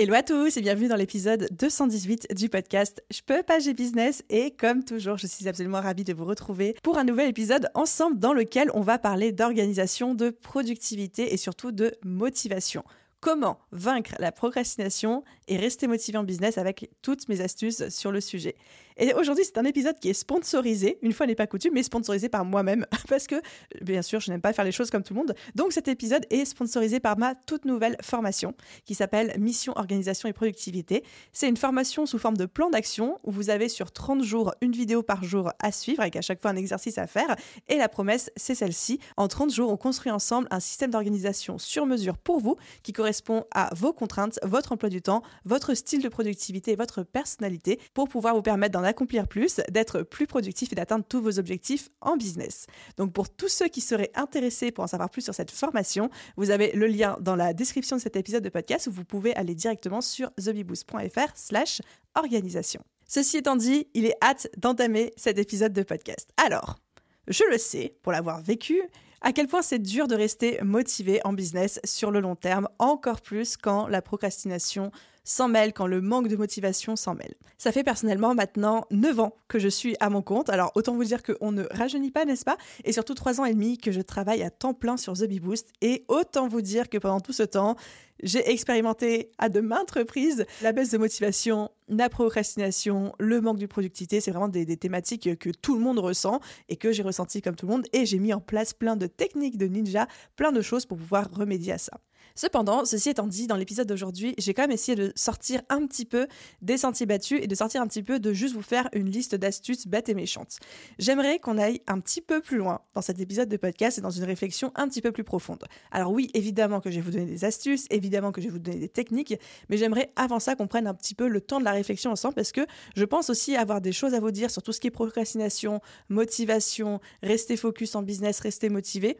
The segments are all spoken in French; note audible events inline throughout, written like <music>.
Hello à tous et bienvenue dans l'épisode 218 du podcast Je peux pas j'ai business et comme toujours je suis absolument ravie de vous retrouver pour un nouvel épisode ensemble dans lequel on va parler d'organisation, de productivité et surtout de motivation. Comment vaincre la procrastination? Et rester motivé en business avec toutes mes astuces sur le sujet. Et aujourd'hui, c'est un épisode qui est sponsorisé, une fois n'est pas coutume, mais sponsorisé par moi-même, <laughs> parce que, bien sûr, je n'aime pas faire les choses comme tout le monde. Donc cet épisode est sponsorisé par ma toute nouvelle formation, qui s'appelle Mission, Organisation et Productivité. C'est une formation sous forme de plan d'action, où vous avez sur 30 jours une vidéo par jour à suivre, avec à chaque fois un exercice à faire. Et la promesse, c'est celle-ci. En 30 jours, on construit ensemble un système d'organisation sur mesure pour vous, qui correspond à vos contraintes, votre emploi du temps, votre style de productivité et votre personnalité, pour pouvoir vous permettre d'en accomplir plus, d'être plus productif et d'atteindre tous vos objectifs en business. Donc pour tous ceux qui seraient intéressés pour en savoir plus sur cette formation, vous avez le lien dans la description de cet épisode de podcast où vous pouvez aller directement sur thebiboost.fr slash organisation. Ceci étant dit, il est hâte d'entamer cet épisode de podcast. Alors, je le sais, pour l'avoir vécu, à quel point c'est dur de rester motivé en business sur le long terme, encore plus quand la procrastination s'en mêle, quand le manque de motivation s'en mêle. Ça fait personnellement maintenant 9 ans que je suis à mon compte, alors autant vous dire qu'on ne rajeunit pas, n'est-ce pas? Et surtout 3 ans et demi que je travaille à temps plein sur The Bee Boost, et autant vous dire que pendant tout ce temps, j'ai expérimenté à de maintes reprises la baisse de motivation, la procrastination, le manque de productivité. C'est vraiment des, des, thématiques que tout le monde ressent et que j'ai ressenti comme tout le monde. Et j'ai mis en place plein de techniques de ninja, plein de choses pour pouvoir remédier à ça. Cependant, ceci étant dit, dans l'épisode d'aujourd'hui, j'ai quand même essayé de sortir un petit peu des sentiers battus et de sortir un petit peu de juste vous faire une liste d'astuces bêtes et méchantes. J'aimerais qu'on aille un petit peu plus loin dans cet épisode de podcast et dans une réflexion un petit peu plus profonde. Alors oui, évidemment que je vais vous donner des astuces, évidemment que je vais vous donner des techniques, mais j'aimerais avant ça qu'on prenne un petit peu le temps de la réflexion ensemble parce que je pense aussi avoir des choses à vous dire sur tout ce qui est procrastination, motivation, rester focus en business, rester motivé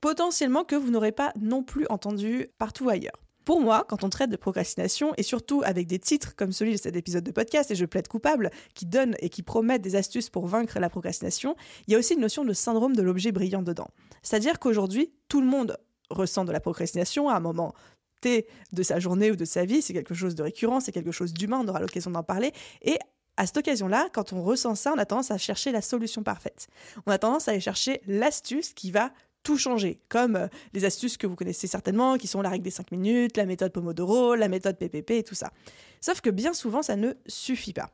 potentiellement que vous n'aurez pas non plus entendu partout ailleurs. Pour moi, quand on traite de procrastination, et surtout avec des titres comme celui de cet épisode de podcast, et je plaide coupable, qui donnent et qui promettent des astuces pour vaincre la procrastination, il y a aussi une notion de syndrome de l'objet brillant dedans. C'est-à-dire qu'aujourd'hui, tout le monde ressent de la procrastination à un moment T de sa journée ou de sa vie, c'est quelque chose de récurrent, c'est quelque chose d'humain, on aura l'occasion d'en parler, et à cette occasion-là, quand on ressent ça, on a tendance à chercher la solution parfaite. On a tendance à aller chercher l'astuce qui va tout changer, comme euh, les astuces que vous connaissez certainement, qui sont la règle des 5 minutes, la méthode Pomodoro, la méthode PPP et tout ça. Sauf que bien souvent, ça ne suffit pas.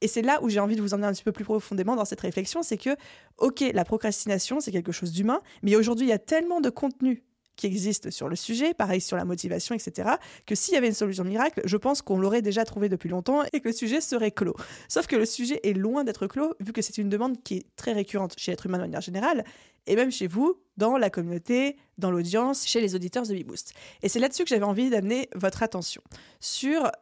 Et c'est là où j'ai envie de vous emmener un petit peu plus profondément dans cette réflexion, c'est que, ok, la procrastination, c'est quelque chose d'humain, mais aujourd'hui, il y a tellement de contenu qui existe sur le sujet, pareil sur la motivation, etc., que s'il y avait une solution miracle, je pense qu'on l'aurait déjà trouvé depuis longtemps et que le sujet serait clos. Sauf que le sujet est loin d'être clos, vu que c'est une demande qui est très récurrente chez l'être humain de manière générale, et même chez vous, dans la communauté, dans l'audience, chez les auditeurs de BeBoost. Et c'est là-dessus que j'avais envie d'amener votre attention sur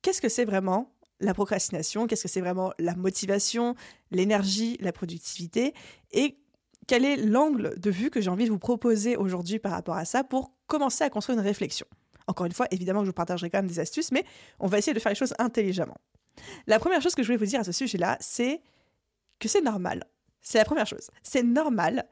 qu'est-ce que c'est vraiment la procrastination, qu'est-ce que c'est vraiment la motivation, l'énergie, la productivité, et quel est l'angle de vue que j'ai envie de vous proposer aujourd'hui par rapport à ça pour commencer à construire une réflexion. Encore une fois, évidemment que je vous partagerai quand même des astuces, mais on va essayer de faire les choses intelligemment. La première chose que je voulais vous dire à ce sujet-là, c'est que c'est normal. C'est la première chose. C'est normal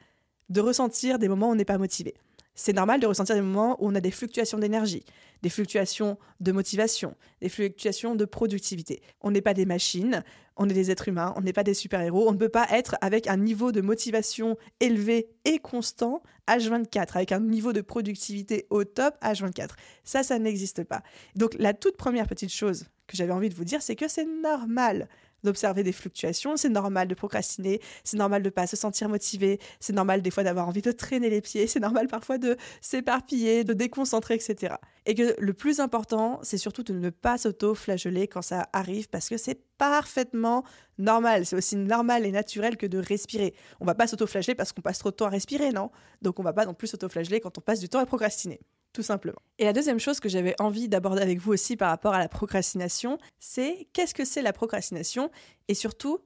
de ressentir des moments où on n'est pas motivé. C'est normal de ressentir des moments où on a des fluctuations d'énergie, des fluctuations de motivation, des fluctuations de productivité. On n'est pas des machines, on est des êtres humains, on n'est pas des super-héros, on ne peut pas être avec un niveau de motivation élevé et constant H24, avec un niveau de productivité au top H24. Ça, ça n'existe pas. Donc la toute première petite chose que j'avais envie de vous dire, c'est que c'est normal d'observer des fluctuations. C'est normal de procrastiner, c'est normal de pas se sentir motivé, c'est normal des fois d'avoir envie de traîner les pieds, <laughs> c'est normal parfois de s'éparpiller, de déconcentrer, etc. Et que le plus important, c'est surtout de ne pas s'auto-flageller quand ça arrive parce que c'est parfaitement normal. C'est aussi normal et naturel que de respirer. On va pas s'auto-flageller parce qu'on passe trop de temps à respirer, non? Donc on va pas non plus s'auto-flageller quand on passe du temps à procrastiner. Tout simplement. Et la deuxième chose que j'avais envie d'aborder avec vous aussi par rapport à la procrastination, c'est qu'est-ce que c'est la procrastination et surtout,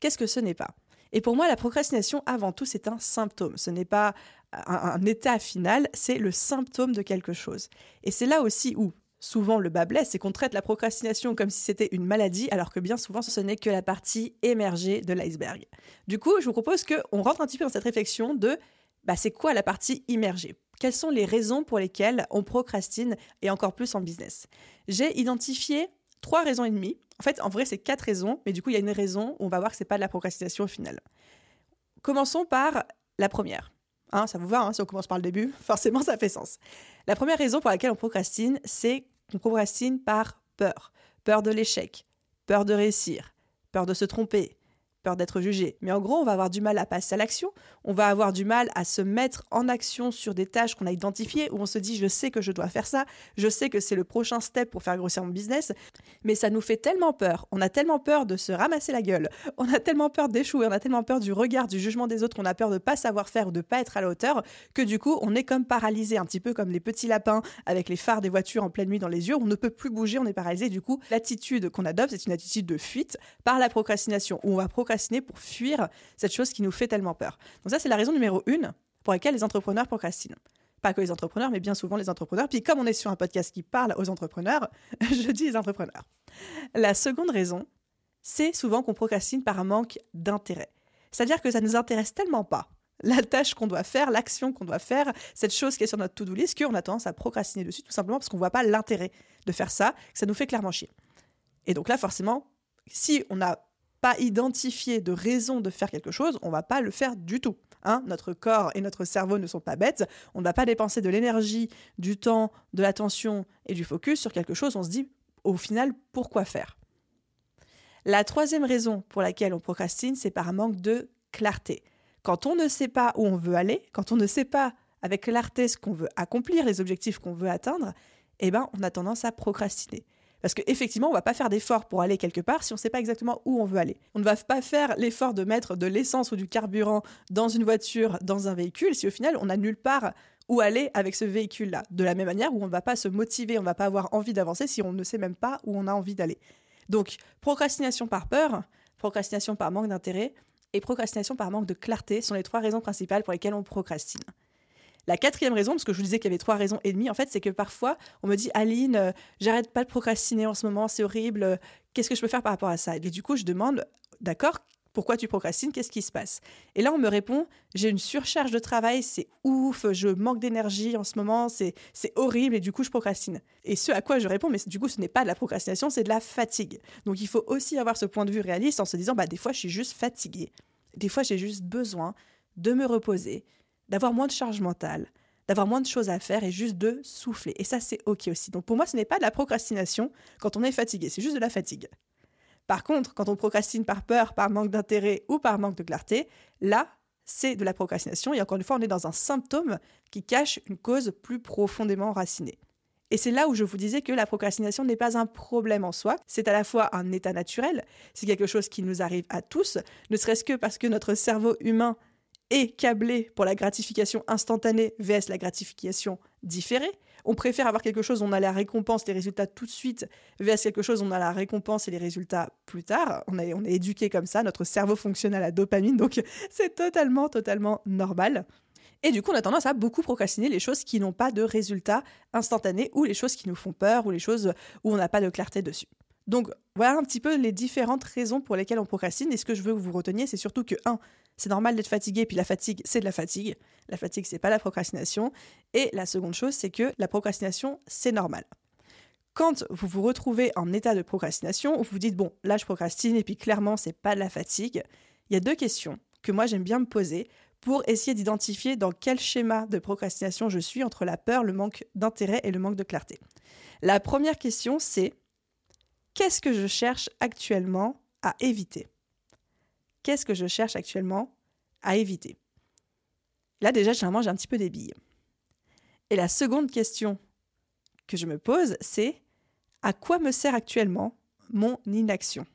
qu'est-ce que ce n'est pas? Et pour moi, la procrastination, avant tout, c'est un symptôme. Ce n'est pas un, état final, c'est le symptôme de quelque chose. Et c'est là aussi où souvent le bas blesse, c'est qu'on traite la procrastination comme si c'était une maladie, alors que bien souvent ce n'est que la partie émergée de l'iceberg. Du coup, je vous propose qu'on rentre un petit peu dans cette réflexion de bah, c'est quoi la partie immergée? Quelles sont les raisons pour lesquelles on procrastine et encore plus en business? J'ai identifié trois raisons et demie. En fait, en vrai, c'est quatre raisons, mais du coup, il y a une raison où on va voir que c'est pas de la procrastination au final. Commençons par la première. Hein, ça vous va, hein, si on commence par le début, <laughs> forcément ça fait sens. La première raison pour laquelle on procrastine, c'est qu'on procrastine par peur. Peur de l'échec, peur de réussir, peur de se tromper, peur d'être jugé. Mais en gros, on va avoir du mal à passer à l'action, on va avoir du mal à se mettre en action sur des tâches qu'on a identifiées, où on se dit je sais que je dois faire ça, je sais que c'est le prochain step pour faire grossir mon business, mais ça nous fait tellement peur, on a tellement peur de se ramasser la gueule, on a tellement peur d'échouer, on a tellement peur du regard, du jugement des autres, on a peur de ne pas savoir faire ou de pas être à la hauteur, que du coup, on est comme paralysé, un petit peu comme les petits lapins avec les phares des voitures en pleine nuit dans les yeux, on ne peut plus bouger, on est paralysé. Du coup, l'attitude qu'on adopte, c'est une attitude de fuite par la procrastination, où on va procrastiner pour fuir cette chose qui nous fait tellement peur. Donc ça, c'est la raison numéro une pour laquelle les entrepreneurs procrastinent. Pas que les entrepreneurs, mais bien souvent les entrepreneurs. Puis comme on est sur un podcast qui parle aux entrepreneurs, <laughs> je dis les entrepreneurs. La seconde raison, c'est souvent qu'on procrastine par un manque d'intérêt. C'est-à-dire que ça ne nous intéresse tellement pas la tâche qu'on doit faire, l'action qu'on doit faire, cette chose qui est sur notre to-do list, qu'on a tendance à procrastiner dessus, tout simplement parce qu'on ne voit pas l'intérêt de faire ça, que ça nous fait clairement chier. Et donc là, forcément, si on n'a pas de raison de faire quelque chose, on va pas le faire du tout. Hein. notre corps et notre cerveau ne sont pas bêtes. On ne va pas dépenser de l'énergie, du temps, de l'attention et du focus sur quelque chose. On se dit, au final, pourquoi faire? La troisième raison pour laquelle on procrastine, c'est par manque de clarté. Quand on ne sait pas où on veut aller, quand on ne sait pas avec clarté ce qu'on veut accomplir, les objectifs qu'on veut atteindre, eh ben, on a tendance à procrastiner. Parce qu'effectivement, on ne va pas faire d'effort pour aller quelque part si on ne sait pas exactement où on veut aller. On ne va pas faire l'effort de mettre de l'essence ou du carburant dans une voiture, dans un véhicule, si au final, on n'a nulle part où aller avec ce véhicule-là. De la même manière où on ne va pas se motiver, on ne va pas avoir envie d'avancer si on ne sait même pas où on a envie d'aller. Donc, procrastination par peur, procrastination par manque d'intérêt et procrastination par manque de clarté sont les trois raisons principales pour lesquelles on procrastine. La quatrième raison, parce que je vous disais qu'il y avait trois raisons et demie, en fait, c'est que parfois, on me dit Aline, euh, j'arrête pas de procrastiner en ce moment, c'est horrible, euh, qu'est-ce que je peux faire par rapport à ça? Et du coup, je demande, d'accord, pourquoi tu procrastines Qu'est-ce qui se passe? Et là, on me répond j'ai une surcharge de travail, c'est ouf, je manque d'énergie en ce moment, c'est horrible et du coup, je procrastine. Et ce à quoi je réponds mais du coup, ce n'est pas de la procrastination, c'est de la fatigue. Donc, il faut aussi avoir ce point de vue réaliste en se disant bah, des fois, je suis juste fatiguée. Des fois, j'ai juste besoin de me reposer, d'avoir moins de charge mentale, d'avoir moins de choses à faire et juste de souffler. Et ça, c'est OK aussi. Donc pour moi, ce n'est pas de la procrastination quand on est fatigué, c'est juste de la fatigue. Par contre, quand on procrastine par peur, par manque d'intérêt ou par manque de clarté, là, c'est de la procrastination. Et encore une fois, on est dans un symptôme qui cache une cause plus profondément racinée. Et c'est là où je vous disais que la procrastination n'est pas un problème en soi, c'est à la fois un état naturel, c'est quelque chose qui nous arrive à tous, ne serait-ce que parce que notre cerveau humain est câblé pour la gratification instantanée vs la gratification différée. On préfère avoir quelque chose on a la récompense, les résultats tout de suite, vs quelque chose on a la récompense et les résultats plus tard. On est, on est éduqué comme ça, notre cerveau fonctionne à la dopamine, donc <laughs> c'est totalement, totalement normal. Et du coup, on a tendance à beaucoup procrastiner les choses qui n'ont pas de résultats instantanés ou les choses qui nous font peur ou les choses où on n'a pas de clarté dessus. Donc voilà un petit peu les différentes raisons pour lesquelles on procrastine. Et ce que je veux que vous reteniez, c'est surtout que, un, c'est normal d'être fatigué, puis la fatigue, c'est de la fatigue. La fatigue, c'est pas la procrastination. Et la seconde chose, c'est que la procrastination, c'est normal. Quand vous vous retrouvez en état de procrastination, vous vous dites, bon, là, je procrastine, et puis clairement, c'est pas de la fatigue, il y a deux questions que moi, j'aime bien me poser pour essayer d'identifier dans quel schéma de procrastination je suis entre la peur, le manque d'intérêt et le manque de clarté. La première question, c'est qu'est-ce que je cherche actuellement à éviter? Qu'est-ce que je cherche actuellement à éviter? Là, déjà, généralement, j'ai un petit peu des billes. Et la seconde question que je me pose, c'est à quoi me sert actuellement mon inaction?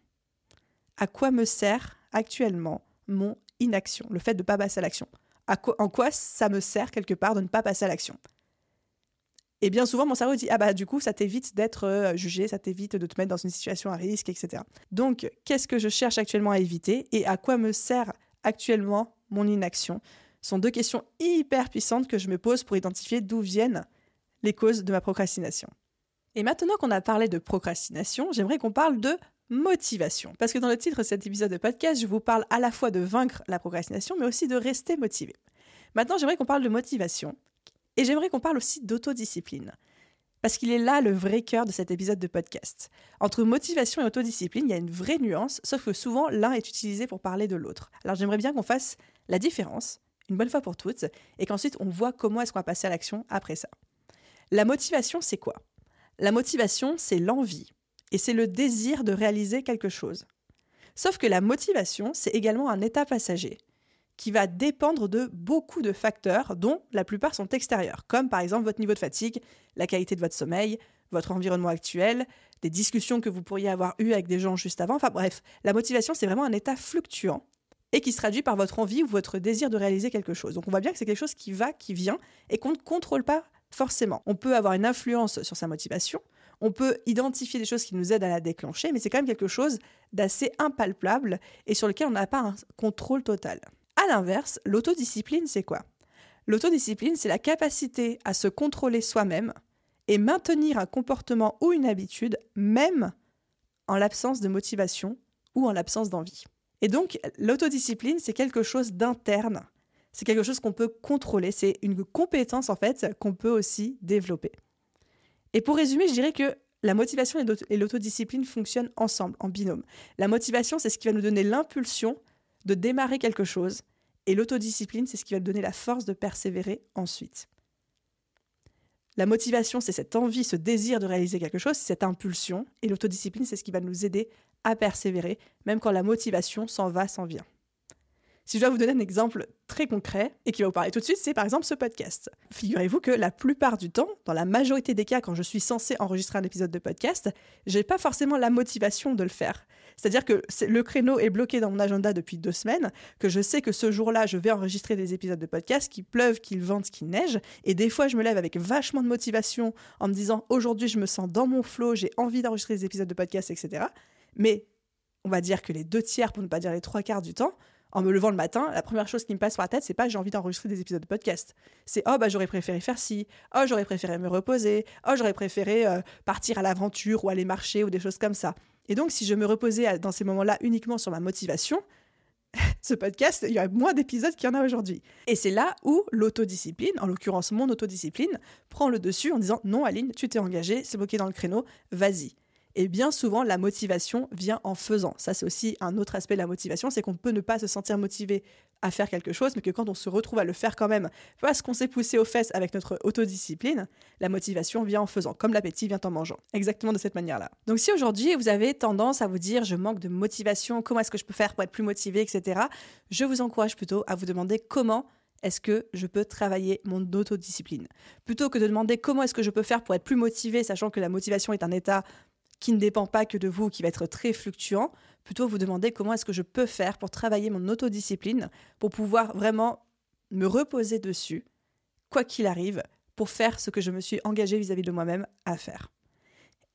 À quoi me sert actuellement mon inaction? Le fait de ne pas passer à l'action. en quoi ça me sert quelque part de ne pas passer à l'action? Et bien souvent, mon cerveau dit Ah bah, du coup, ça t'évite d'être euh, jugé, ça t'évite de te mettre dans une situation à risque, etc. Donc, qu'est-ce que je cherche actuellement à éviter et à quoi me sert actuellement mon inaction? Ce sont deux questions hyper puissantes que je me pose pour identifier d'où viennent les causes de ma procrastination. Et maintenant qu'on a parlé de procrastination, j'aimerais qu'on parle de motivation. Parce que dans le titre de cet épisode de podcast, je vous parle à la fois de vaincre la procrastination, mais aussi de rester motivé. Maintenant, j'aimerais qu'on parle de motivation et j'aimerais qu'on parle aussi d'autodiscipline. Parce qu'il est là le vrai cœur de cet épisode de podcast. Entre motivation et autodiscipline, il y a une vraie nuance, sauf que souvent l'un est utilisé pour parler de l'autre. Alors j'aimerais bien qu'on fasse la différence, une bonne fois pour toutes, et qu'ensuite on voit comment est-ce qu'on va passer à l'action après ça. La motivation, c'est quoi? La motivation, c'est l'envie, et c'est le désir de réaliser quelque chose. Sauf que la motivation, c'est également un état passager qui va dépendre de beaucoup de facteurs dont la plupart sont extérieurs, comme par exemple votre niveau de fatigue, la qualité de votre sommeil, votre environnement actuel, des discussions que vous pourriez avoir eues avec des gens juste avant. Enfin bref, la motivation, c'est vraiment un état fluctuant et qui se traduit par votre envie ou votre désir de réaliser quelque chose. Donc on voit bien que c'est quelque chose qui va, qui vient et qu'on ne contrôle pas forcément. On peut avoir une influence sur sa motivation, on peut identifier des choses qui nous aident à la déclencher, mais c'est quand même quelque chose d'assez impalpable et sur lequel on n'a pas un contrôle total. L'inverse, l'autodiscipline, c'est quoi? L'autodiscipline, c'est la capacité à se contrôler soi-même et maintenir un comportement ou une habitude, même en l'absence de motivation ou en l'absence d'envie. Et donc, l'autodiscipline, c'est quelque chose d'interne. C'est quelque chose qu'on peut contrôler. C'est une compétence, en fait, qu'on peut aussi développer. Et pour résumer, je dirais que la motivation et l'autodiscipline fonctionnent ensemble, en binôme. La motivation, c'est ce qui va nous donner l'impulsion de démarrer quelque chose. Et l'autodiscipline, c'est ce qui va donner la force de persévérer ensuite. La motivation, c'est cette envie, ce désir de réaliser quelque chose, cette impulsion. Et l'autodiscipline, c'est ce qui va nous aider à persévérer, même quand la motivation s'en va, s'en vient. Si je dois vous donner un exemple très concret et qui va vous parler tout de suite, c'est par exemple ce podcast. Figurez-vous que la plupart du temps, dans la majorité des cas, quand je suis censé enregistrer un épisode de podcast, j'ai pas forcément la motivation de le faire. C'est-à-dire que le créneau est bloqué dans mon agenda depuis deux semaines, que je sais que ce jour-là, je vais enregistrer des épisodes de podcast, qu'il pleuve, qu'il vente, qu'il neige, et des fois, je me lève avec vachement de motivation en me disant aujourd'hui, je me sens dans mon flow, j'ai envie d'enregistrer des épisodes de podcast, etc. Mais on va dire que les deux tiers, pour ne pas dire les trois quarts du temps, en me levant le matin, la première chose qui me passe par la tête, c'est pas j'ai envie d'enregistrer des épisodes de podcast. C'est oh bah j'aurais préféré faire ci, oh j'aurais préféré me reposer, oh j'aurais préféré euh, partir à l'aventure ou aller marcher ou des choses comme ça. Et donc si je me reposais dans ces moments-là uniquement sur ma motivation, <laughs> ce podcast, il y aurait moins d'épisodes qu'il y en a aujourd'hui. Et c'est là où l'autodiscipline, en l'occurrence mon autodiscipline, prend le dessus en disant non Aline, tu t'es engagée, c'est bloqué dans le créneau, vas-y. Et bien souvent, la motivation vient en faisant. Ça, c'est aussi un autre aspect de la motivation, c'est qu'on peut ne pas se sentir motivé à faire quelque chose, mais que quand on se retrouve à le faire quand même, parce qu'on s'est poussé aux fesses avec notre autodiscipline, la motivation vient en faisant, comme l'appétit vient en mangeant. Exactement de cette manière-là. Donc si aujourd'hui vous avez tendance à vous dire je manque de motivation, comment est-ce que je peux faire pour être plus motivé, etc., je vous encourage plutôt à vous demander comment est-ce que je peux travailler mon autodiscipline Plutôt que de demander comment est-ce que je peux faire pour être plus motivé, sachant que la motivation est un état qui ne dépend pas que de vous, qui va être très fluctuant, plutôt vous demander comment est-ce que je peux faire pour travailler mon autodiscipline, pour pouvoir vraiment me reposer dessus, quoi qu'il arrive, pour faire ce que je me suis engagé vis-à-vis de moi-même à faire.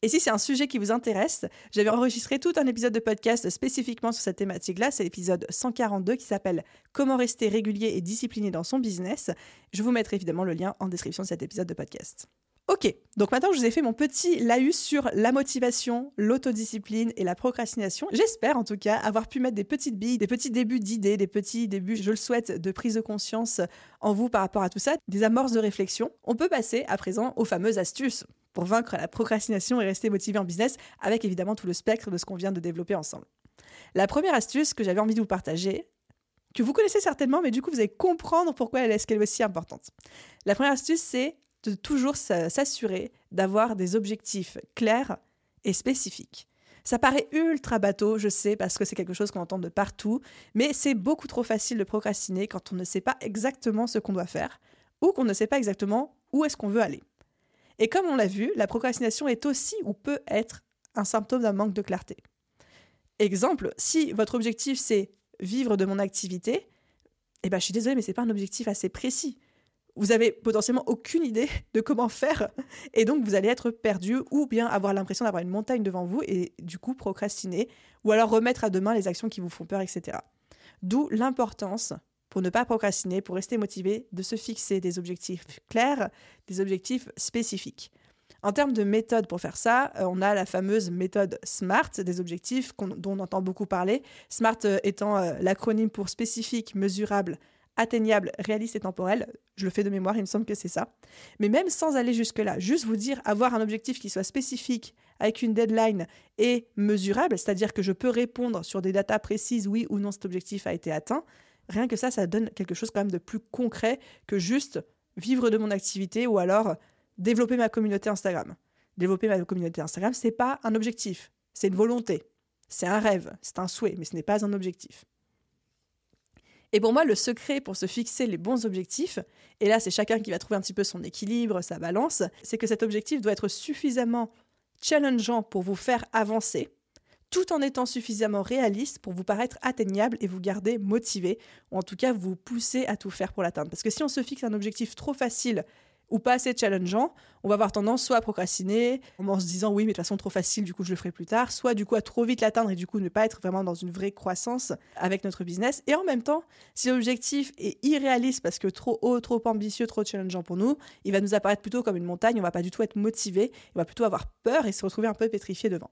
Et si c'est un sujet qui vous intéresse, j'avais enregistré tout un épisode de podcast spécifiquement sur cette thématique-là. C'est l'épisode 142 qui s'appelle Comment rester régulier et discipliné dans son business. Je vous mettrai évidemment le lien en description de cet épisode de podcast. Ok, donc maintenant je vous ai fait mon petit laïus sur la motivation, l'autodiscipline et la procrastination. J'espère en tout cas avoir pu mettre des petites billes, des petits débuts d'idées, des petits débuts, je le souhaite, de prise de conscience en vous par rapport à tout ça, des amorces de réflexion. On peut passer à présent aux fameuses astuces pour vaincre la procrastination et rester motivé en business, avec évidemment tout le spectre de ce qu'on vient de développer ensemble. La première astuce que j'avais envie de vous partager, que vous connaissez certainement, mais du coup vous allez comprendre pourquoi elle est, est aussi importante. La première astuce, c'est de toujours s'assurer d'avoir des objectifs clairs et spécifiques. Ça paraît ultra bateau, je sais, parce que c'est quelque chose qu'on entend de partout, mais c'est beaucoup trop facile de procrastiner quand on ne sait pas exactement ce qu'on doit faire ou qu'on ne sait pas exactement où est-ce qu'on veut aller. Et comme on l'a vu, la procrastination est aussi ou peut être un symptôme d'un manque de clarté. Exemple, si votre objectif c'est vivre de mon activité, eh ben je suis désolée mais c'est pas un objectif assez précis vous avez potentiellement aucune idée <laughs> de comment faire et donc vous allez être perdu ou bien avoir l'impression d'avoir une montagne devant vous et du coup procrastiner ou alors remettre à demain les actions qui vous font peur, etc. D'où l'importance pour ne pas procrastiner, pour rester motivé, de se fixer des objectifs clairs, des objectifs spécifiques. En termes de méthode pour faire ça, euh, on a la fameuse méthode SMART, des objectifs dont on entend beaucoup parler. SMART euh, étant euh, l'acronyme pour spécifique, mesurable, atteignable, réaliste et temporel. Je le fais de mémoire, il me semble que c'est ça. Mais même sans aller jusque-là, juste vous dire avoir un objectif qui soit spécifique, avec une deadline et mesurable, c'est-à-dire que je peux répondre sur des datas précises, oui ou non cet objectif a été atteint, rien que ça, ça donne quelque chose quand même de plus concret que juste vivre de mon activité ou alors développer ma communauté Instagram. Développer ma communauté Instagram, c'est pas un objectif, c'est une volonté, c'est un rêve, c'est un souhait, mais ce n'est pas un objectif. Et pour moi, le secret pour se fixer les bons objectifs, et là c'est chacun qui va trouver un petit peu son équilibre, sa balance, c'est que cet objectif doit être suffisamment challengeant pour vous faire avancer, tout en étant suffisamment réaliste pour vous paraître atteignable et vous garder motivé, ou en tout cas vous pousser à tout faire pour l'atteindre. Parce que si on se fixe un objectif trop facile ou pas assez challengeant, on va avoir tendance soit à procrastiner en se disant oui mais de toute façon trop facile du coup je le ferai plus tard, soit du coup à trop vite l'atteindre et du coup ne pas être vraiment dans une vraie croissance avec notre business. Et en même temps, si l'objectif est irréaliste parce que trop haut, trop ambitieux, trop challengeant pour nous, il va nous apparaître plutôt comme une montagne, on va pas du tout être motivé, on va plutôt avoir peur et se retrouver un peu pétrifié devant.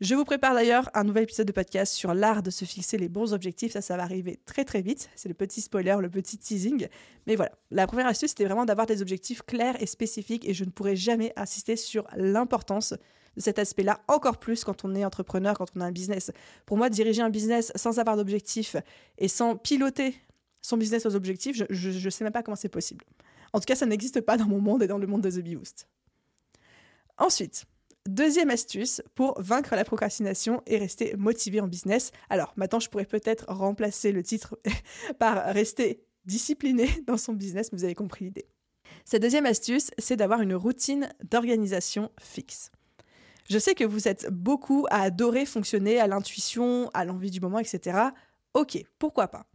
Je vous prépare d'ailleurs un nouvel épisode de podcast sur l'art de se fixer les bons objectifs. Ça, ça va arriver très très vite. C'est le petit spoiler, le petit teasing. Mais voilà, la première astuce, c'était vraiment d'avoir des objectifs clairs et spécifiques. Et je ne pourrais jamais insister sur l'importance de cet aspect-là, encore plus quand on est entrepreneur, quand on a un business. Pour moi, diriger un business sans avoir d'objectifs et sans piloter son business aux objectifs, je ne sais même pas comment c'est possible. En tout cas, ça n'existe pas dans mon monde et dans le monde de The Bee Boost. Ensuite, Deuxième astuce pour vaincre la procrastination et rester motivé en business. Alors maintenant, je pourrais peut-être remplacer le titre <laughs> par rester discipliné dans son business, mais vous avez compris l'idée. Cette deuxième astuce, c'est d'avoir une routine d'organisation fixe. Je sais que vous êtes beaucoup à adorer fonctionner à l'intuition, à l'envie du moment, etc. Ok, pourquoi pas?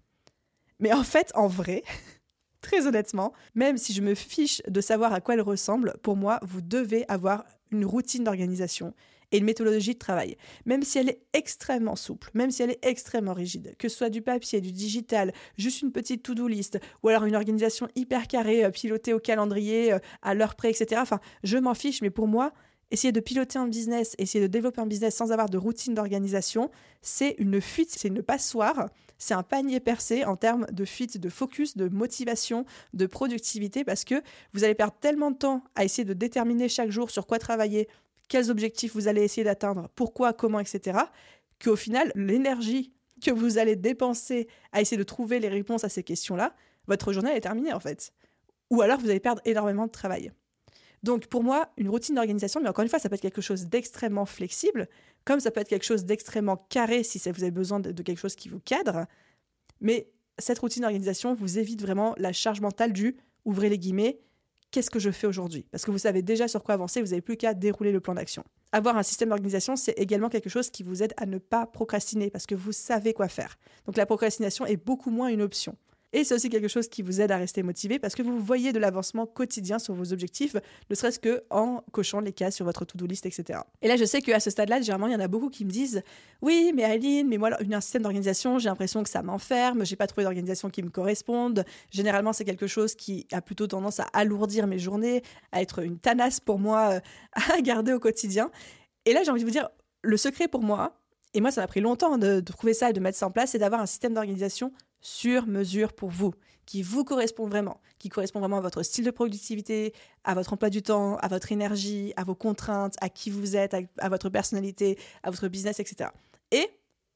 Mais en fait, en vrai, <laughs> très honnêtement, même si je me fiche de savoir à quoi elle ressemble, pour moi, vous devez avoir une routine d'organisation et une méthodologie de travail, même si elle est extrêmement souple, même si elle est extrêmement rigide, que ce soit du papier, du digital, juste une petite to-do list, ou alors une organisation hyper carrée, euh, pilotée au calendrier, euh, à l'heure près, etc. Enfin, je m'en fiche, mais pour moi, essayer de piloter un business, essayer de développer un business sans avoir de routine d'organisation, c'est une fuite, c'est une passoire, c'est un panier percé en termes de fuite, de focus, de motivation, de productivité, parce que vous allez perdre tellement de temps à essayer de déterminer chaque jour sur quoi travailler, quels objectifs vous allez essayer d'atteindre, pourquoi, comment, etc., qu'au final, l'énergie que vous allez dépenser à essayer de trouver les réponses à ces questions-là, votre journée est terminée en fait. Ou alors vous allez perdre énormément de travail. Donc pour moi, une routine d'organisation, mais encore une fois, ça peut être quelque chose d'extrêmement flexible, comme ça peut être quelque chose d'extrêmement carré si vous avez besoin de, quelque chose qui vous cadre. Mais cette routine d'organisation vous évite vraiment la charge mentale du, ouvrez les guillemets, qu'est-ce que je fais aujourd'hui? Parce que vous savez déjà sur quoi avancer, vous n'avez plus qu'à dérouler le plan d'action. Avoir un système d'organisation, c'est également quelque chose qui vous aide à ne pas procrastiner parce que vous savez quoi faire. Donc la procrastination est beaucoup moins une option. Et c'est aussi quelque chose qui vous aide à rester motivé parce que vous voyez de l'avancement quotidien sur vos objectifs, ne serait-ce que en cochant les cases sur votre to-do list, etc. Et là, je sais qu'à ce stade-là, généralement, il y en a beaucoup qui me disent Oui, mais Aline, mais moi, un système d'organisation, j'ai l'impression que ça m'enferme, j'ai pas trouvé d'organisation qui me corresponde. Généralement, c'est quelque chose qui a plutôt tendance à alourdir mes journées, à être une tanasse pour moi euh, <laughs> à garder au quotidien. Et là, j'ai envie de vous dire le secret pour moi, et moi, ça m'a pris longtemps de, de trouver ça et de mettre ça en place, c'est d'avoir un système d'organisation sur mesure pour vous, qui vous correspond vraiment, qui correspond vraiment à votre style de productivité, à votre emploi du temps, à votre énergie, à vos contraintes, à qui vous êtes, à, votre personnalité, à votre business, etc. Et,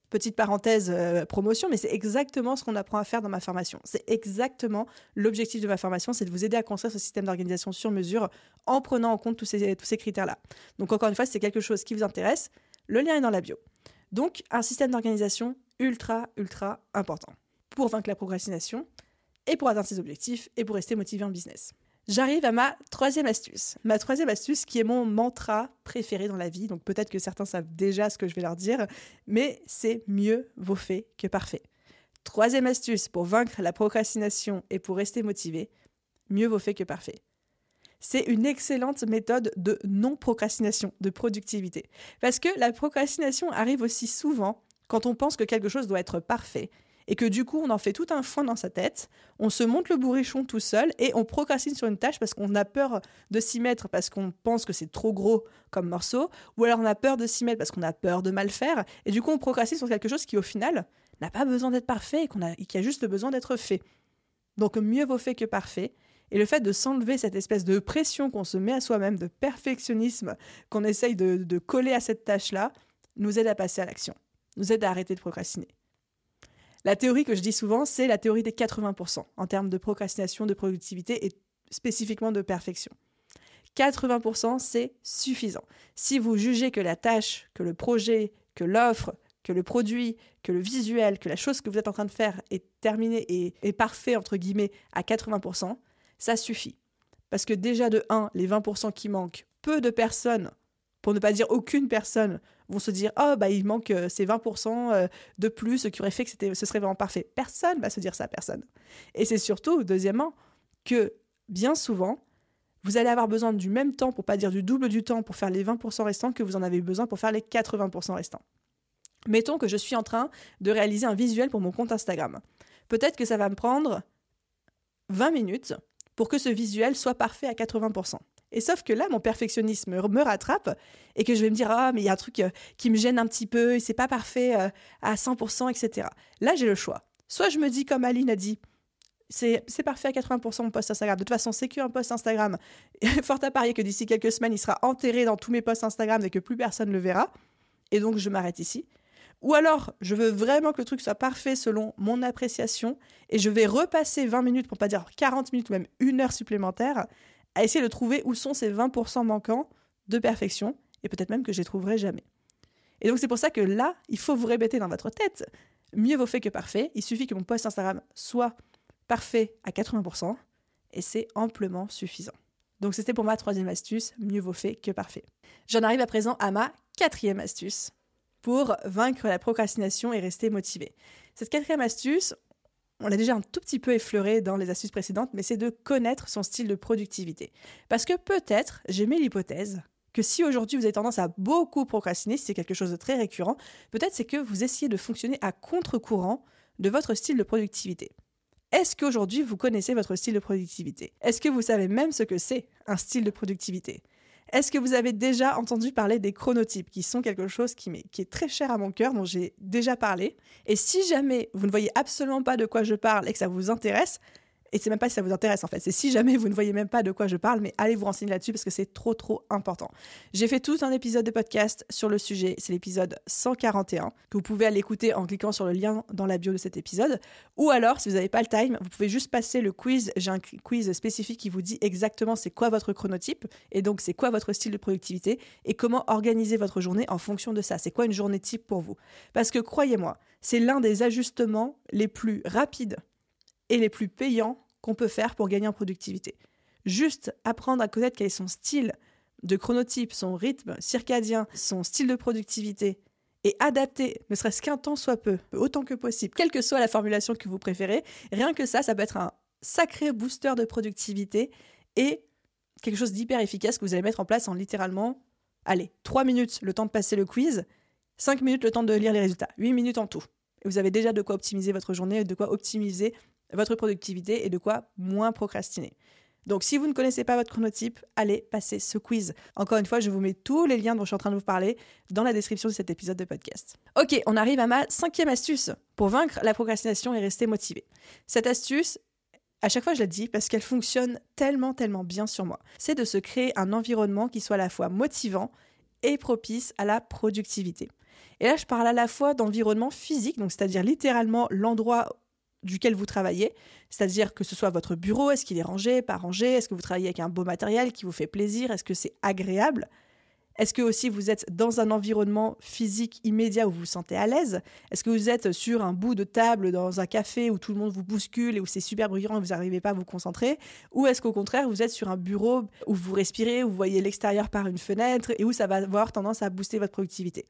petite parenthèse euh, promotion, mais c'est exactement ce qu'on apprend à faire dans ma formation. C'est exactement l'objectif de ma formation, c'est de vous aider à construire ce système d'organisation sur mesure en prenant en compte tous ces, tous ces critères-là. Donc encore une fois, si c'est quelque chose qui vous intéresse, le lien est dans la bio. Donc un système d'organisation ultra, ultra important pour vaincre la procrastination et pour atteindre ses objectifs et pour rester motivé en business. J'arrive à ma troisième astuce. Ma troisième astuce qui est mon mantra préféré dans la vie. Donc peut-être que certains savent déjà ce que je vais leur dire, mais c'est mieux vaut fait que parfait. Troisième astuce pour vaincre la procrastination et pour rester motivé, mieux vaut fait que parfait. C'est une excellente méthode de non-procrastination, de productivité. Parce que la procrastination arrive aussi souvent quand on pense que quelque chose doit être parfait et que du coup on en fait tout un foin dans sa tête, on se monte le bourrichon tout seul et on procrastine sur une tâche parce qu'on a peur de s'y mettre parce qu'on pense que c'est trop gros comme morceau, ou alors on a peur de s'y mettre parce qu'on a peur de mal faire, et du coup on procrastine sur quelque chose qui au final n'a pas besoin d'être parfait et, qu'on a, qui a juste besoin d'être fait. Donc mieux vaut fait que parfait. Et le fait de s'enlever cette espèce de pression qu'on se met à soi-même, de perfectionnisme qu'on essaye de, de coller à cette tâche-là, nous aide à passer à l'action, nous aide à arrêter de procrastiner. La théorie que je dis souvent, c'est la théorie des 80% en termes de procrastination, de productivité et spécifiquement de perfection. 80%, c'est suffisant. Si vous jugez que la tâche, que le projet, que l'offre, que le produit, que le visuel, que la chose que vous êtes en train de faire est terminée et est parfait, entre guillemets, à 80%, ça suffit. Parce que déjà de 1, les 20% qui manquent, peu de personnes, pour ne pas dire aucune personne, vont se dire oh bah il manque euh, ces 20% euh, de plus ce qui aurait fait que ce serait vraiment parfait. Personne va se dire ça, personne. Et c'est surtout deuxièmement que bien souvent vous allez avoir besoin du même temps pour pas dire du double du temps pour faire les 20% restants que vous en avez besoin pour faire les 80% restants. Mettons que je suis en train de réaliser un visuel pour mon compte Instagram. Peut-être que ça va me prendre 20 minutes pour que ce visuel soit parfait à 80%. Et sauf que là, mon perfectionnisme me rattrape et que je vais me dire ah mais il y a un truc euh, qui me gêne un petit peu, et c'est pas parfait euh, à 100%, etc. Là, j'ai le choix. Soit je me dis comme Aline a dit, c'est parfait à 80% mon post Instagram. De toute façon, c'est qu'un post Instagram. <laughs> Fort à parier que d'ici quelques semaines, il sera enterré dans tous mes posts Instagram et que plus personne ne le verra. Et donc, je m'arrête ici. Ou alors, je veux vraiment que le truc soit parfait selon mon appréciation et je vais repasser 20 minutes, pour pas dire 40 minutes ou même une heure supplémentaire, à essayer de trouver où sont ces 20% manquants de perfection, et peut-être même que je les trouverai jamais. Et donc c'est pour ça que là, il faut vous répéter dans votre tête, mieux vaut fait que parfait, il suffit que mon post Instagram soit parfait à 80%, et c'est amplement suffisant. Donc c'était pour ma troisième astuce, mieux vaut fait que parfait. J'en arrive à présent à ma quatrième astuce pour vaincre la procrastination et rester motivé. Cette quatrième astuce, on l'a déjà un tout petit peu effleuré dans les astuces précédentes, mais c'est de connaître son style de productivité. Parce que peut-être, j'ai mis l'hypothèse, que si aujourd'hui vous avez tendance à beaucoup procrastiner, si c'est quelque chose de très récurrent, peut-être c'est que vous essayez de fonctionner à contre-courant de votre style de productivité. Est-ce qu'aujourd'hui vous connaissez votre style de productivité? Est-ce que vous savez même ce que c'est un style de productivité? Est-ce que vous avez déjà entendu parler des chronotypes, qui sont quelque chose qui, est très cher à mon cœur, dont j'ai déjà parlé. Et si jamais vous ne voyez absolument pas de quoi je parle et que ça vous intéresse, et c'est même pas si ça vous intéresse en fait, c'est si jamais vous ne voyez même pas de quoi je parle, mais allez vous renseigner là-dessus parce que c'est trop trop important. J'ai fait tout un épisode de podcast sur le sujet, c'est l'épisode 141, que vous pouvez aller écouter en cliquant sur le lien dans la bio de cet épisode. Ou alors, si vous n'avez pas le time, vous pouvez juste passer le quiz. J'ai un quiz spécifique qui vous dit exactement c'est quoi votre chronotype, et donc c'est quoi votre style de productivité, et comment organiser votre journée en fonction de ça. C'est quoi une journée type pour vous? Parce que croyez-moi, c'est l'un des ajustements les plus rapides et les plus payants qu'on peut faire pour gagner en productivité. Juste apprendre à connaître quel est son style de chronotype, son rythme circadien, son style de productivité, et adapter, ne serait-ce qu'un temps soit peu, autant que possible, quelle que soit la formulation que vous préférez, rien que ça, ça peut être un sacré booster de productivité et quelque chose d'hyper efficace que vous allez mettre en place en littéralement, allez, 3 minutes le temps de passer le quiz, 5 minutes le temps de lire les résultats, 8 minutes en tout. Et vous avez déjà de quoi optimiser votre journée, de quoi optimiser votre productivité et de quoi moins procrastiner. Donc si vous ne connaissez pas votre chronotype, allez passer ce quiz. Encore une fois, je vous mets tous les liens dont je suis en train de vous parler dans la description de cet épisode de podcast. Ok, on arrive à ma cinquième astuce pour vaincre la procrastination et rester motivé. Cette astuce, à chaque fois je la dis parce qu'elle fonctionne tellement, tellement bien sur moi. C'est de se créer un environnement qui soit à la fois motivant et propice à la productivité. Et là, je parle à la fois d'environnement physique, donc c'est-à-dire littéralement l'endroit duquel vous travaillez, c'est-à-dire que ce soit votre bureau, est-ce qu'il est rangé, pas rangé, est-ce que vous travaillez avec un beau matériel qui vous fait plaisir, est-ce que c'est agréable, est-ce que aussi vous êtes dans un environnement physique immédiat où vous vous sentez à l'aise? Est-ce que vous êtes sur un bout de table dans un café où tout le monde vous bouscule et où c'est super bruyant et vous n'arrivez pas à vous concentrer? Ou est-ce qu'au contraire vous êtes sur un bureau où vous respirez, où vous voyez l'extérieur par une fenêtre et où ça va avoir tendance à booster votre productivité?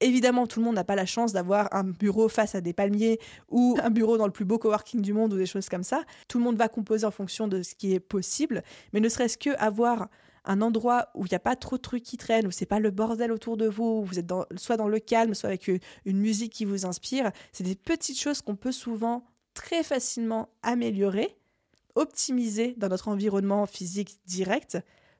Évidemment, tout le monde n'a pas la chance d'avoir un bureau face à des palmiers ou <laughs> un bureau dans le plus beau coworking du monde ou des choses comme ça. Tout le monde va composer en fonction de ce qui est possible, mais ne serait-ce que avoir un endroit où il n'y a pas trop de trucs qui traînent, où c'est pas le bordel autour de vous, où vous êtes soit dans le calme, soit avec une musique qui vous inspire, c'est des petites choses qu'on peut souvent très facilement améliorer, optimiser dans notre environnement physique direct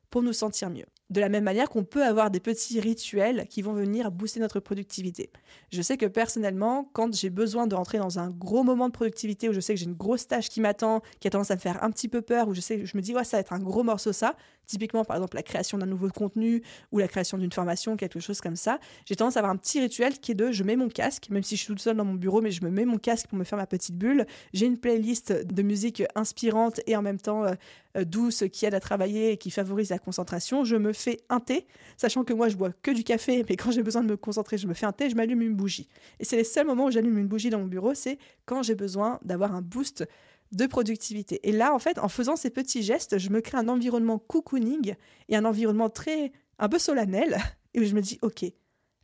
pour nous sentir mieux. De la même manière qu'on peut avoir des petits rituels qui vont venir booster notre productivité. Je sais que personnellement, quand j'ai besoin de rentrer dans un gros moment de productivité où je sais que j'ai une grosse tâche qui m'attend, qui a tendance à me faire un petit peu peur, où je sais, je me dis ouais ça va être un gros morceau ça, typiquement par exemple la création d'un nouveau contenu ou la création d'une formation, quelque chose comme ça, j'ai tendance à avoir un petit rituel qui est de je mets mon casque, même si je suis toute seule dans mon bureau, mais je me mets mon casque pour me faire ma petite bulle. J'ai une playlist de musique inspirante et en même temps euh, douce qui aide à travailler et qui favorise la concentration. Je me fais un thé, sachant que moi je bois que du café, mais quand j'ai besoin de me concentrer, je me fais un thé, je m'allume une bougie. Et c'est les seuls moments où j'allume une bougie dans mon bureau, c'est quand j'ai besoin d'avoir un boost de productivité. Et là, en fait, en faisant ces petits gestes, je me crée un environnement cocooning et un environnement très, un peu solennel, <laughs> et où je me dis, OK,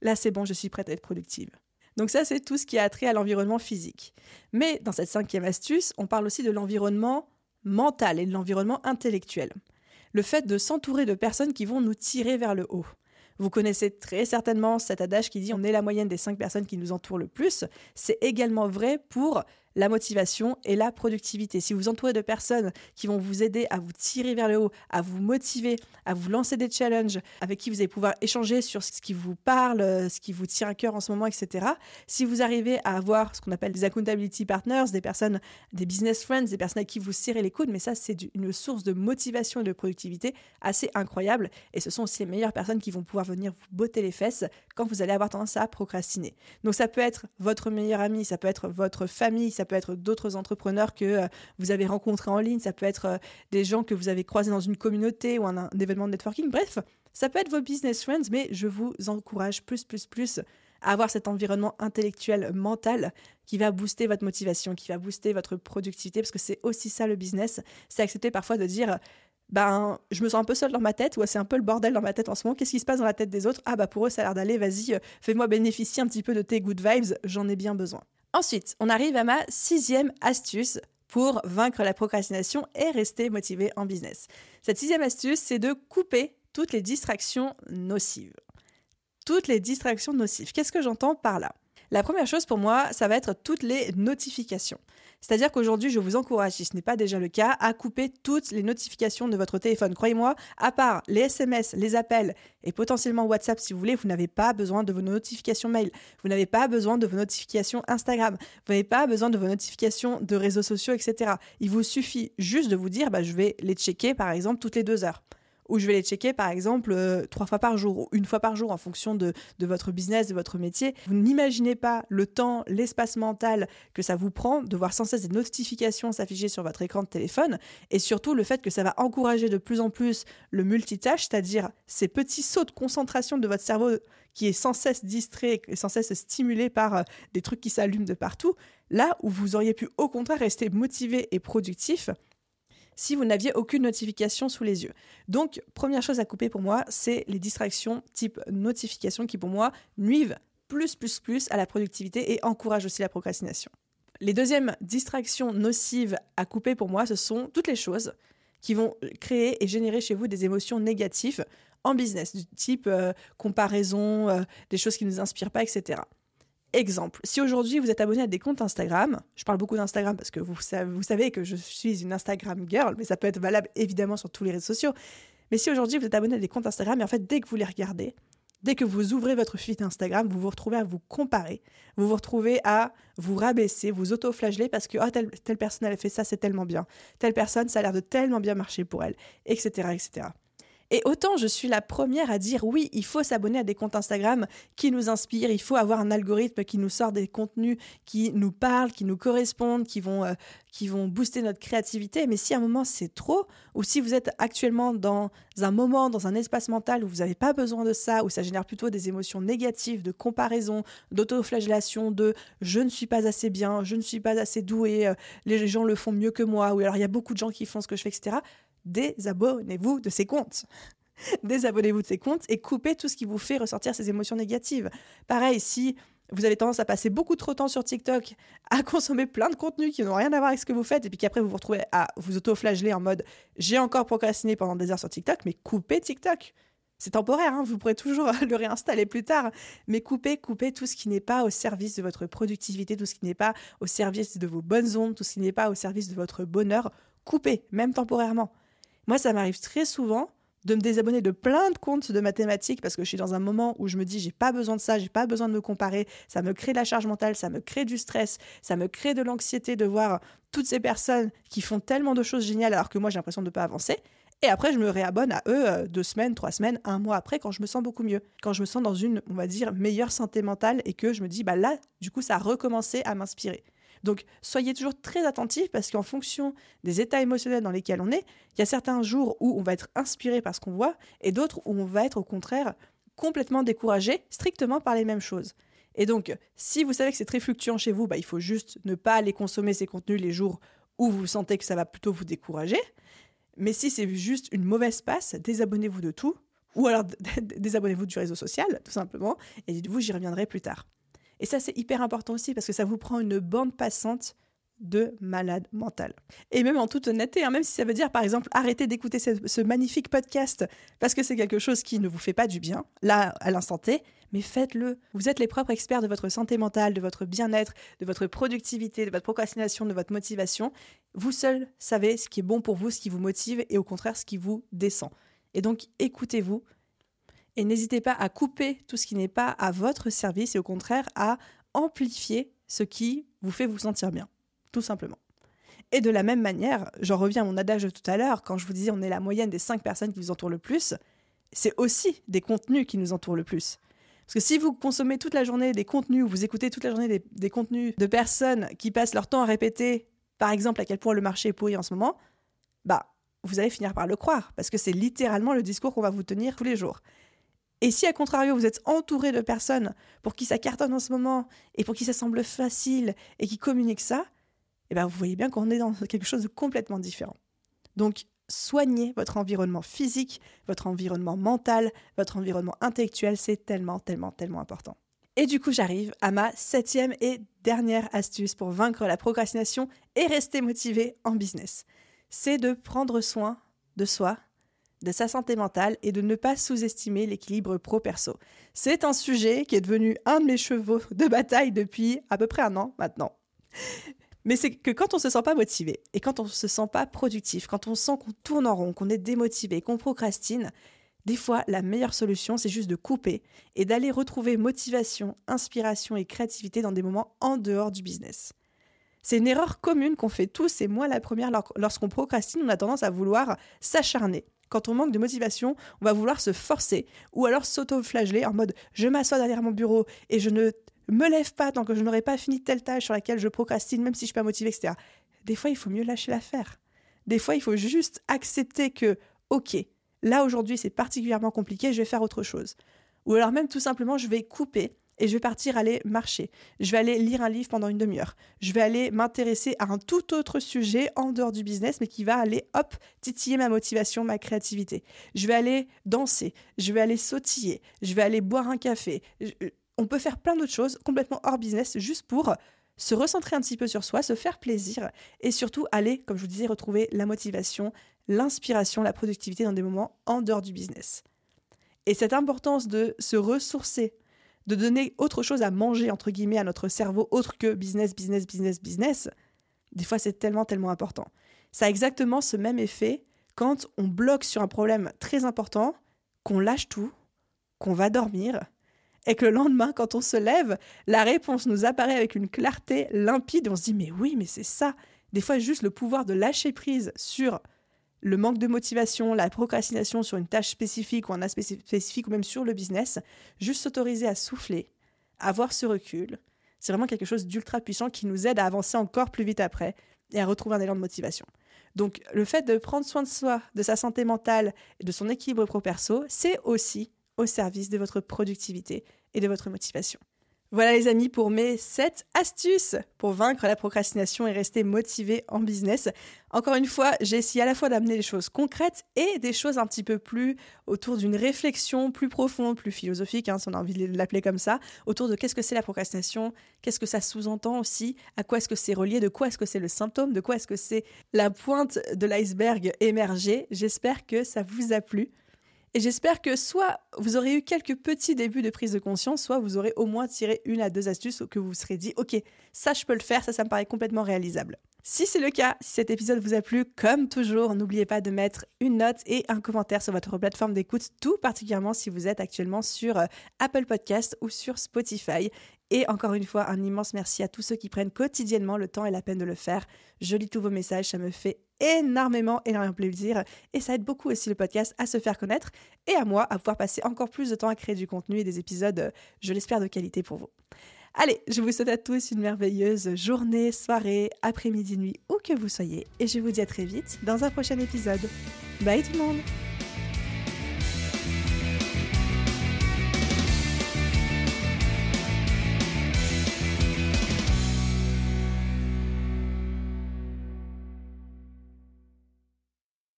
là c'est bon, je suis prête à être productive. Donc ça, c'est tout ce qui a trait à l'environnement physique. Mais dans cette cinquième astuce, on parle aussi de l'environnement mental et de l'environnement intellectuel. Le fait de s'entourer de personnes qui vont nous tirer vers le haut. Vous connaissez très certainement cet adage qui dit on est la moyenne des cinq personnes qui nous entourent le plus. C'est également vrai pour la motivation et la productivité. Si vous entourez de personnes qui vont vous aider à vous tirer vers le haut, à vous motiver, à vous lancer des challenges, avec qui vous allez pouvoir échanger sur ce qui vous parle, ce qui vous tient à cœur en ce moment, etc. Si vous arrivez à avoir ce qu'on appelle des accountability partners, des personnes, des business friends, des personnes à qui vous serrez les coudes, mais ça c'est une source de motivation et de productivité assez incroyable. Et ce sont aussi les meilleures personnes qui vont pouvoir venir vous botter les fesses quand vous allez avoir tendance à procrastiner. Donc ça peut être votre meilleur ami, ça peut être votre famille, ça peut être d'autres entrepreneurs que euh, vous avez rencontrés en ligne, ça peut être euh, des gens que vous avez croisés dans une communauté ou un, événement de networking. Bref, ça peut être vos business friends, mais je vous encourage plus, plus, plus à avoir cet environnement intellectuel, mental qui va booster votre motivation, qui va booster votre productivité, parce que c'est aussi ça le business. C'est accepter parfois de dire ben, je me sens un peu seule dans ma tête, ou c'est un peu le bordel dans ma tête en ce moment. Qu'est-ce qui se passe dans la tête des autres? Ah, bah pour eux, ça a l'air d'aller, vas-y, euh, fais-moi bénéficier un petit peu de tes good vibes, j'en ai bien besoin. Ensuite, on arrive à ma sixième astuce pour vaincre la procrastination et rester motivé en business. Cette sixième astuce, c'est de couper toutes les distractions nocives. Toutes les distractions nocives. Qu'est-ce que j'entends par là? La première chose pour moi, ça va être toutes les notifications. C'est-à-dire qu'aujourd'hui, je vous encourage, si ce n'est pas déjà le cas, à couper toutes les notifications de votre téléphone. Croyez-moi, à part les SMS, les appels et potentiellement WhatsApp si vous voulez, vous n'avez pas besoin de vos notifications mail. Vous n'avez pas besoin de vos notifications Instagram. Vous n'avez pas besoin de vos notifications de réseaux sociaux, etc. Il vous suffit juste de vous dire, bah, je vais les checker par exemple toutes les deux heures où je vais les checker par exemple euh, trois fois par jour ou une fois par jour en fonction de, votre business, de votre métier. Vous n'imaginez pas le temps, l'espace mental que ça vous prend de voir sans cesse des notifications s'afficher sur votre écran de téléphone et surtout le fait que ça va encourager de plus en plus le multitâche, c'est-à-dire ces petits sauts de concentration de votre cerveau qui est sans cesse distrait et sans cesse stimulé par euh, des trucs qui s'allument de partout, là où vous auriez pu au contraire rester motivé et productif si vous n'aviez aucune notification sous les yeux. Donc, première chose à couper pour moi, c'est les distractions type notification qui pour moi nuivent plus, plus, plus à la productivité et encouragent aussi la procrastination. Les deuxièmes distractions nocives à couper pour moi, ce sont toutes les choses qui vont créer et générer chez vous des émotions négatives en business, du type euh, comparaison, euh, des choses qui ne nous inspirent pas, etc. Exemple, si aujourd'hui vous êtes abonné à des comptes Instagram, je parle beaucoup d'Instagram parce que vous savez, que je suis une Instagram girl, mais ça peut être valable évidemment sur tous les réseaux sociaux. Mais si aujourd'hui vous êtes abonné à des comptes Instagram, et en fait dès que vous les regardez, dès que vous ouvrez votre feed Instagram, vous vous retrouvez à vous comparer, vous vous retrouvez à vous rabaisser, vous auto-flageller parce que oh, telle, telle personne elle a fait ça, c'est tellement bien, telle personne ça a l'air de tellement bien marcher pour elle, etc., etc. Et autant je suis la première à dire oui, il faut s'abonner à des comptes Instagram qui nous inspirent, il faut avoir un algorithme qui nous sort des contenus qui nous parlent, qui nous correspondent, qui vont, euh, qui vont booster notre créativité. Mais si à un moment c'est trop, ou si vous êtes actuellement dans un moment, dans un espace mental où vous n'avez pas besoin de ça, où ça génère plutôt des émotions négatives, de comparaison, d'autoflagellation, de je ne suis pas assez bien, je ne suis pas assez doué, euh, les gens le font mieux que moi, ou alors il y a beaucoup de gens qui font ce que je fais, etc désabonnez-vous de ces comptes. <laughs> désabonnez-vous de ces comptes et coupez tout ce qui vous fait ressortir ces émotions négatives. Pareil, si vous avez tendance à passer beaucoup trop de temps sur TikTok, <laughs> à consommer plein de contenus qui n'ont rien à voir avec ce que vous faites, et puis qu'après vous vous retrouvez à vous auto-flageller en mode j'ai encore procrastiné pendant des heures sur TikTok, mais coupez TikTok. C'est temporaire, hein, vous pourrez toujours <laughs> le réinstaller plus tard, mais coupez, coupez tout ce qui n'est pas au service de votre productivité, tout ce qui n'est pas au service de vos bonnes ondes, tout ce qui n'est pas au service de votre bonheur, coupez, même temporairement. Moi, ça m'arrive très souvent de me désabonner de plein de comptes de mathématiques parce que je suis dans un moment où je me dis j'ai pas besoin de ça, j'ai pas besoin de me comparer, ça me crée de la charge mentale, ça me crée du stress, ça me crée de l'anxiété de voir toutes ces personnes qui font tellement de choses géniales alors que moi j'ai l'impression de ne pas avancer. Et après, je me réabonne à eux euh, deux semaines, trois semaines, un mois après, quand je me sens beaucoup mieux. Quand je me sens dans une, on va dire, meilleure santé mentale et que je me dis, bah là, du coup, ça a recommencé à m'inspirer. Donc, soyez toujours très attentifs parce qu'en fonction des états émotionnels dans lesquels on est, il y a certains jours où on va être inspiré par ce qu'on voit et d'autres où on va être au contraire complètement découragé strictement par les mêmes choses. Et donc, si vous savez que c'est très fluctuant chez vous, bah, il faut juste ne pas aller consommer ces contenus les jours où vous sentez que ça va plutôt vous décourager. Mais si c'est juste une mauvaise passe, désabonnez-vous de tout, ou alors <laughs> désabonnez-vous du réseau social, tout simplement, et dites-vous, j'y reviendrai plus tard. Et ça, c'est hyper important aussi parce que ça vous prend une bande passante de malade mental. Et même en toute honnêteté, hein, même si ça veut dire par exemple arrêter d'écouter ce, magnifique podcast parce que c'est quelque chose qui ne vous fait pas du bien, là à l'instant T, mais faites-le. Vous êtes les propres experts de votre santé mentale, de votre bien-être, de votre productivité, de votre procrastination, de votre motivation. Vous seuls savez ce qui est bon pour vous, ce qui vous motive et au contraire ce qui vous descend. Et donc écoutez-vous et n'hésitez pas à couper tout ce qui n'est pas à votre service et au contraire à amplifier ce qui vous fait vous sentir bien tout simplement. Et de la même manière, j'en reviens à mon adage de tout à l'heure, quand je vous disais on est la moyenne des cinq personnes qui vous entourent le plus, c'est aussi des contenus qui nous entourent le plus. Parce que si vous consommez toute la journée des contenus, ou vous écoutez toute la journée des, contenus de personnes qui passent leur temps à répéter, par exemple, à quel point le marché est pourri en ce moment, bah, vous allez finir par le croire, parce que c'est littéralement le discours qu'on va vous tenir tous les jours. Et si, à contrario, vous êtes entouré de personnes pour qui ça cartonne en ce moment, et pour qui ça semble facile, et qui communiquent ça, eh ben, vous voyez bien qu'on est dans quelque chose de complètement différent. Donc, soignez votre environnement physique, votre environnement mental, votre environnement intellectuel, c'est tellement, tellement, tellement important. Et du coup, j'arrive à ma septième et dernière astuce pour vaincre la procrastination et rester motivé en business. C'est de prendre soin de soi, de sa santé mentale et de ne pas sous-estimer l'équilibre pro-perso. C'est un sujet qui est devenu un de mes chevaux de bataille depuis à peu près un an maintenant. Mais c'est que quand on se sent pas motivé et quand on se sent pas productif, quand on sent qu'on tourne en rond, qu'on est démotivé, qu'on procrastine, des fois, la meilleure solution, c'est juste de couper et d'aller retrouver motivation, inspiration et créativité dans des moments en dehors du business. C'est une erreur commune qu'on fait tous, et moi la première, lorsqu'on procrastine, on a tendance à vouloir s'acharner. Quand on manque de motivation, on va vouloir se forcer ou alors s'auto-flageller en mode je m'assois derrière mon bureau et je ne me lève pas tant que je n'aurai pas fini telle tâche sur laquelle je procrastine, même si je suis pas motivée, etc. Des fois, il faut mieux lâcher l'affaire. Des fois, il faut juste accepter que, ok, là aujourd'hui c'est particulièrement compliqué, je vais faire autre chose. Ou alors même tout simplement, je vais couper et je vais partir aller marcher. Je vais aller lire un livre pendant une demi-heure. Je vais aller m'intéresser à un tout autre sujet en dehors du business, mais qui va aller, hop, titiller ma motivation, ma créativité. Je vais aller danser. Je vais aller sautiller. Je vais aller boire un café on peut faire plein d'autres choses complètement hors business juste pour se recentrer un petit peu sur soi, se faire plaisir et surtout aller, comme je vous disais, retrouver la motivation, l'inspiration, la productivité dans des moments en dehors du business. Et cette importance de se ressourcer, de donner autre chose à manger, entre guillemets, à notre cerveau, autre que business, business, business, business, des fois c'est tellement, tellement important. Ça a exactement ce même effet quand on bloque sur un problème très important, qu'on lâche tout, qu'on va dormir, et que le lendemain, quand on se lève, la réponse nous apparaît avec une clarté limpide. On se dit, mais oui, mais c'est ça. Des fois, juste le pouvoir de lâcher prise sur le manque de motivation, la procrastination sur une tâche spécifique ou un aspect spécifique ou même sur le business, juste s'autoriser à souffler, avoir ce recul, c'est vraiment quelque chose d'ultra puissant qui nous aide à avancer encore plus vite après et à retrouver un élan de motivation. Donc le fait de prendre soin de soi, de sa santé mentale de son équilibre pro-perso, c'est aussi au service de votre productivité et de votre motivation. Voilà les amis pour mes 7 astuces pour vaincre la procrastination et rester motivé en business. Encore une fois, j'ai essayé à la fois d'amener des choses concrètes et des choses un petit peu plus autour d'une réflexion plus profonde, plus philosophique, hein, si on a envie de l'appeler comme ça, autour de qu'est-ce que c'est la procrastination, qu'est-ce que ça sous-entend aussi, à quoi est-ce que c'est relié, de quoi est-ce que c'est le symptôme, de quoi est-ce que c'est la pointe de l'iceberg émergée. J'espère que ça vous a plu. Et j'espère que soit vous aurez eu quelques petits débuts de prise de conscience, soit vous aurez au moins tiré une à deux astuces que vous vous serez dit, ok, ça je peux le faire, ça ça me paraît complètement réalisable. Si c'est le cas, si cet épisode vous a plu, comme toujours, n'oubliez pas de mettre une note et un commentaire sur votre plateforme d'écoute, tout particulièrement si vous êtes actuellement sur euh, Apple Podcast ou sur Spotify. Et encore une fois, un immense merci à tous ceux qui prennent quotidiennement le temps et la peine de le faire. Je lis tous vos messages, ça me fait énormément, énormément plaisir. Et ça aide beaucoup aussi le podcast à se faire connaître et à moi à pouvoir passer encore plus de temps à créer du contenu et des épisodes, je l'espère, de qualité pour vous. Allez, je vous souhaite à tous une merveilleuse journée, soirée, après-midi, nuit, où que vous soyez. Et je vous dis à très vite dans un prochain épisode. Bye tout le monde